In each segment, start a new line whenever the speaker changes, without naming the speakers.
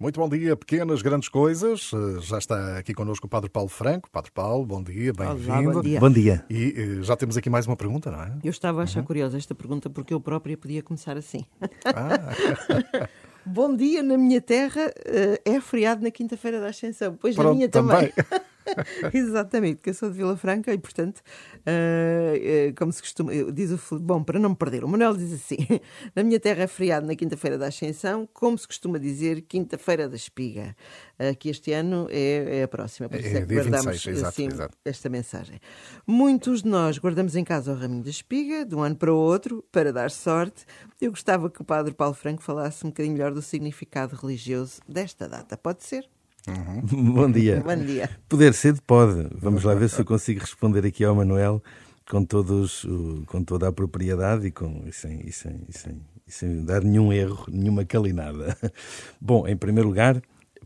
Muito bom dia, pequenas, grandes coisas. Eh, já está aqui connosco o Padre Paulo Franco. Padre Paulo, bom dia, bem-vindo.
Bom dia.
Bom dia.
E eh, já temos aqui mais uma pergunta, não é?
Eu estava a achar curiosa esta pergunta porque eu própria podia começar assim.
Ah,
Bom dia, na minha terra eh, é feriado na quinta-feira da Ascensão. Pois na
pronto,
minha também.
também.
Exatamente, porque eu sou de Vila Franca e, portanto, eh, como se costuma, diz o Filipe, bom, para não me perder, o Manuel diz assim: na minha terra é feriado na quinta-feira da Ascensão, como se costuma dizer, quinta-feira da espiga, eh, que este ano é, é a próxima, por isso
É
é, que guardamos
26, exato,
assim,
exato.
esta mensagem. Muitos de nós guardamos em casa o raminho da espiga, de um ano para o outro, para dar sorte. Eu gostava que o Padre Paulo Franco falasse um bocadinho melhor do significado religioso desta data. Pode ser?
Bom dia.
Bom dia.
Poder ser, pode. Vamos lá ver se eu consigo responder aqui ao Manuel com, todos, com toda a propriedade e, com, e, sem, e, sem, e, sem, sem dar nenhum erro, nenhuma calinada. Bom, em primeiro lugar,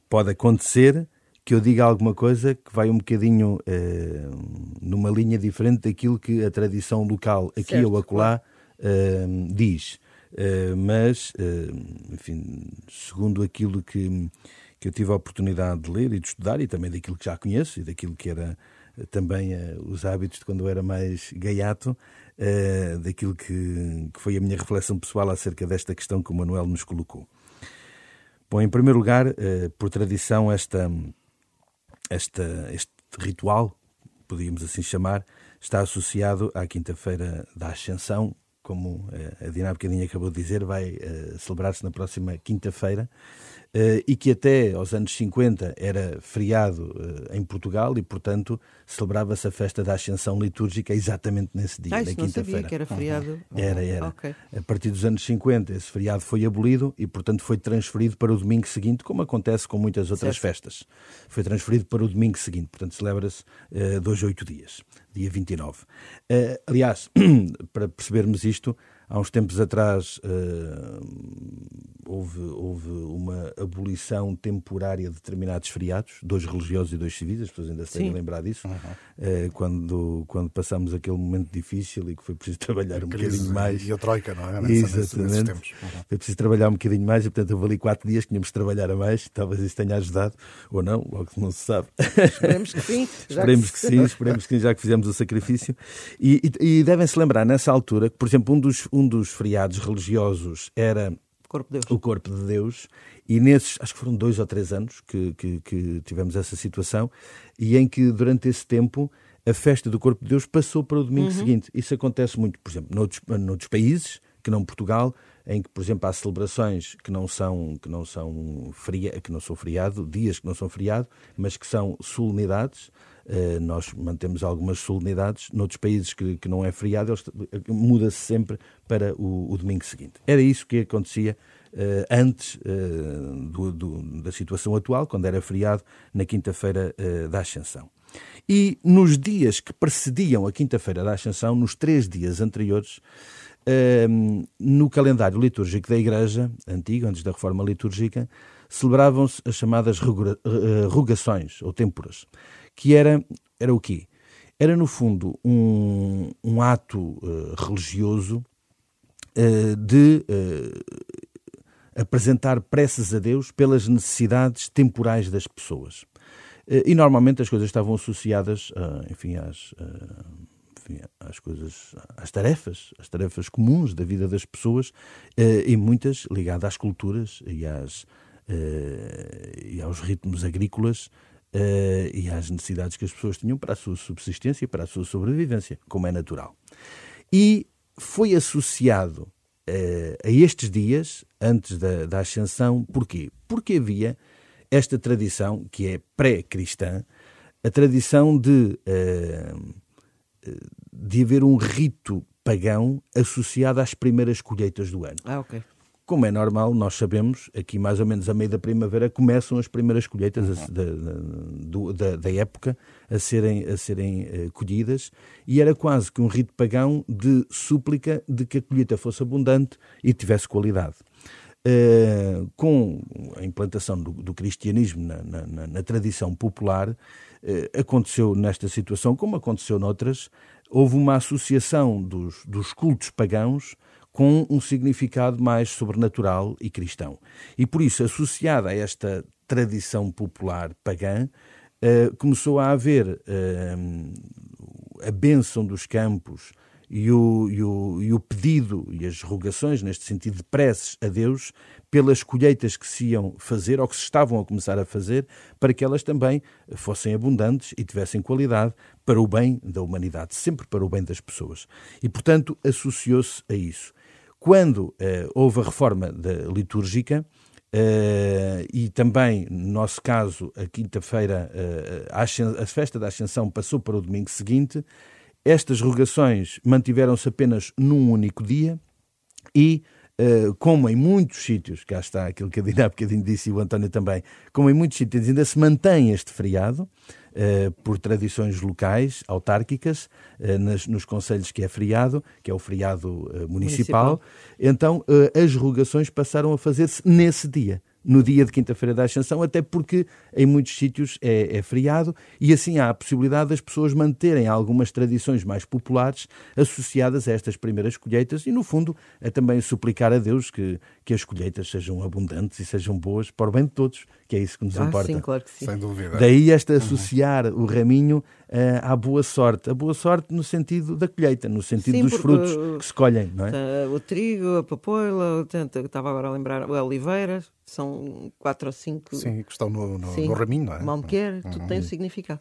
pode acontecer que eu diga alguma coisa que vai um bocadinho eh, numa linha diferente daquilo que a tradição local aqui
Certo,
ou acolá eh, diz. Eh, mas, eh, enfim, segundo aquilo que, que eu tive a oportunidade de ler e de estudar, e também daquilo que já conheço, e daquilo que era eh, também eh, os hábitos de quando eu era mais gaiato, eh, daquilo que, que foi a minha reflexão pessoal acerca desta questão que o Manuel nos colocou. Bom, em primeiro lugar, eh, por tradição, esta, esta, este ritual, podíamos assim chamar, está associado à quinta-feira da Ascensão, como a Dina há bocadinho acabou de dizer, vai celebrar-se na próxima quinta-feira, e que até aos anos 50 era feriado eh, em Portugal e, portanto, celebrava-se a festa da Ascensão litúrgica exatamente nesse dia,
Ah,
na quinta-feira.
que era feriado.
Era, era.
Ok.
A partir dos anos 50, esse feriado foi abolido e, portanto, foi transferido para o domingo seguinte, como acontece com muitas outras
Certo.
festas. Foi transferido para o domingo seguinte, portanto, celebra-se eh, dois a oito dias, dia 29. Eh, aliás, para percebermos isto, há uns tempos atrás eh, houve, houve uma abolição temporária de determinados feriados, dois religiosos e dois civis, as pessoas ainda se
Sim.
lembrar disso, eh, quando, quando passamos aquele momento difícil e que foi preciso trabalhar um bocadinho mais.
E a Troika, não é? Nessa- nesses- nesses
Exatamente.
tempos. Uhum.
Foi preciso trabalhar um bocadinho mais e, portanto, houve ali quatro dias que tínhamos de trabalhar a mais. Talvez isso tenha ajudado, ou não, logo não se sabe.
Esperemos que sim. já
esperemos que sim, esperemos que sim, já que fizemos o sacrifício. E, e- e devem-se lembrar, nessa altura, que, por exemplo, um dos, um dos feriados religiosos era
Corpo
o corpo de Deus, e nesses, acho que foram dois ou três anos que, que- que tivemos essa situação, e em que durante esse tempo a festa do corpo de Deus passou para o domingo seguinte. Isso acontece muito, por exemplo, noutros, noutros países, que não Portugal, em que, por exemplo, há celebrações que não são que não são fria, que não são feriado, dias que não são feriado, mas que são solenidades. Eh, nós mantemos algumas solenidades. Noutros países que, que não é feriado, eles- muda-se sempre para o, o domingo seguinte. Era isso que acontecia eh, antes eh, do- do- da situação atual, quando era feriado na quinta-feira eh, da Ascensão. E nos dias que precediam a quinta-feira da Ascensão, nos três dias anteriores, eh, no calendário litúrgico da Igreja Antiga, antes da reforma litúrgica, celebravam-se as chamadas regura- eh, rogações ou têmporas, que era, era o quê? Era, no fundo, um, um ato eh, religioso eh, de eh, apresentar preces a Deus pelas necessidades temporais das pessoas. Eh, E normalmente as coisas estavam associadas, enfim, às, às coisas, às tarefas, às tarefas comuns da vida das pessoas, eh, e muitas ligadas às culturas e, às, eh, e aos ritmos agrícolas eh, e às necessidades que as pessoas tinham para a sua subsistência e para a sua sobrevivência, como é natural. E foi associado eh, a estes dias, antes da, da Ascensão, porquê? Porque havia esta tradição, que é pré-cristã, a tradição de, eh, de haver um rito pagão associado às primeiras colheitas do ano.
Ah, ok.
Como é normal, nós sabemos, aqui mais ou menos a meio da primavera começam as primeiras colheitas a- da, da- da- época a serem, a serem eh, colhidas e era quase que um rito pagão de súplica de que a colheita fosse abundante e tivesse qualidade. Eh, com a implantação do, do cristianismo na, na- na- tradição popular, eh, aconteceu nesta situação, como aconteceu noutras, houve uma associação dos, dos cultos pagãos com um significado mais sobrenatural e cristão. E por isso, associada a esta tradição popular pagã, uh, começou a haver uh, a bênção dos campos e o, e, o, e o pedido e as rogações, neste sentido de preces a Deus, pelas colheitas que se iam fazer ou que se estavam a começar a fazer, para que elas também fossem abundantes e tivessem qualidade para o bem da humanidade, sempre para o bem das pessoas. E, portanto, associou-se a isso. Quando eh, houve a reforma litúrgica, Uh, e também, no nosso caso, a quinta-feira, uh, a, festa da Ascensão passou para o domingo seguinte. Estas rogações mantiveram-se apenas num único dia e Uh, como em muitos sítios, cá está aquilo que a Dina há bocadinho disse e o António também, como em muitos sítios ainda se mantém este feriado, por tradições locais, autárquicas, nas, nos conselhos que é feriado, que é o feriado municipal, municipal, então as rogações passaram a fazer-se nesse dia no dia de quinta-feira da Ascensão, até porque em muitos sítios é, é, feriado e assim há a possibilidade das pessoas manterem algumas tradições mais populares associadas a estas primeiras colheitas e, no fundo, a também suplicar a Deus que, que as colheitas sejam abundantes e sejam boas para o bem de todos, que é isso que nos
ah,
importa.
Sim, claro que sim.
Sem dúvida.
Daí esta associar uhum. o raminho uh, à boa sorte. A boa sorte no sentido da colheita, no sentido
sim,
dos frutos que se colhem, não
é? O trigo, a papoila, estava agora a lembrar, a oliveira, são quatro ou cinco.
Sim, que estão no, no, no raminho, não é?
Malmequer, tudo uhum. tem um significado.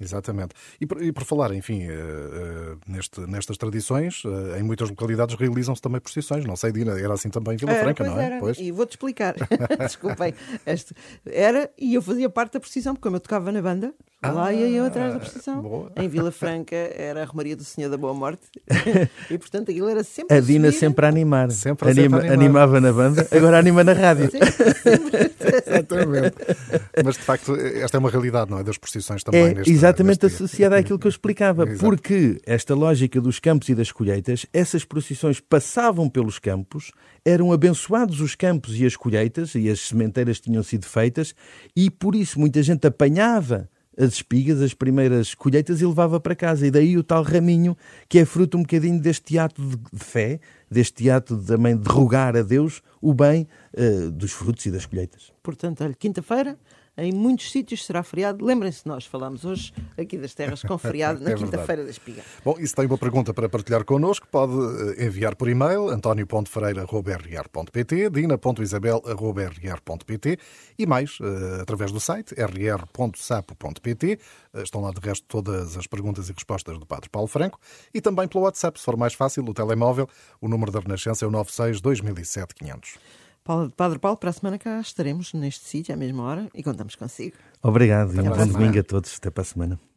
Exatamente. E por, e por falar, enfim, uh, uh, neste, nestas tradições, uh, em muitas localidades realizam-se também procissões. Não sei, Dina, era assim também em Vila era, Franca, não é?
Era. Pois. E vou-te explicar. Desculpem. Este, era, e eu fazia parte da procissão, porque como eu tocava na banda, ah, lá ia eu atrás da procissão. Boa. Em Vila Franca era a Romaria do Senhor da Boa Morte. e portanto aquilo era sempre.
A Dina sempre a animar. Sempre a Anima, sempre animar. Animava na banda, agora anima na rádio.
Exatamente. Mas de facto, esta é uma realidade, não é? Das procissões também.
É neste, exatamente neste associada àquilo que eu explicava. Exato. Porque esta lógica dos campos e das colheitas, essas procissões passavam pelos campos, eram abençoados os campos e as colheitas, e as sementeiras tinham sido feitas, e por isso muita gente apanhava as espigas, as primeiras colheitas e levava para casa. E daí o tal raminho, que é fruto um bocadinho deste ato de fé, deste ato também de rogar a Deus o bem uh, dos frutos e das colheitas.
Portanto, quinta-feira em muitos sítios será feriado. Lembrem-se, nós falámos hoje aqui das terras com feriado na é quinta-feira da espiga.
Bom, e se tem uma pergunta para partilhar connosco, pode eh, enviar por e-mail antonio.ferreira.rr.pt, dina.isabel.rr.pt e mais, uh, através do site rr.sapo.pt. Uh, estão lá, de resto, todas as perguntas e respostas do Padre Paulo Franco e também pelo WhatsApp, se for mais fácil, o telemóvel. O número da Renascença é o 96 2007 500.
Padre Paulo, para a semana cá estaremos neste sítio à mesma hora e contamos consigo.
Obrigado e um bom domingo a todos. Até para a semana.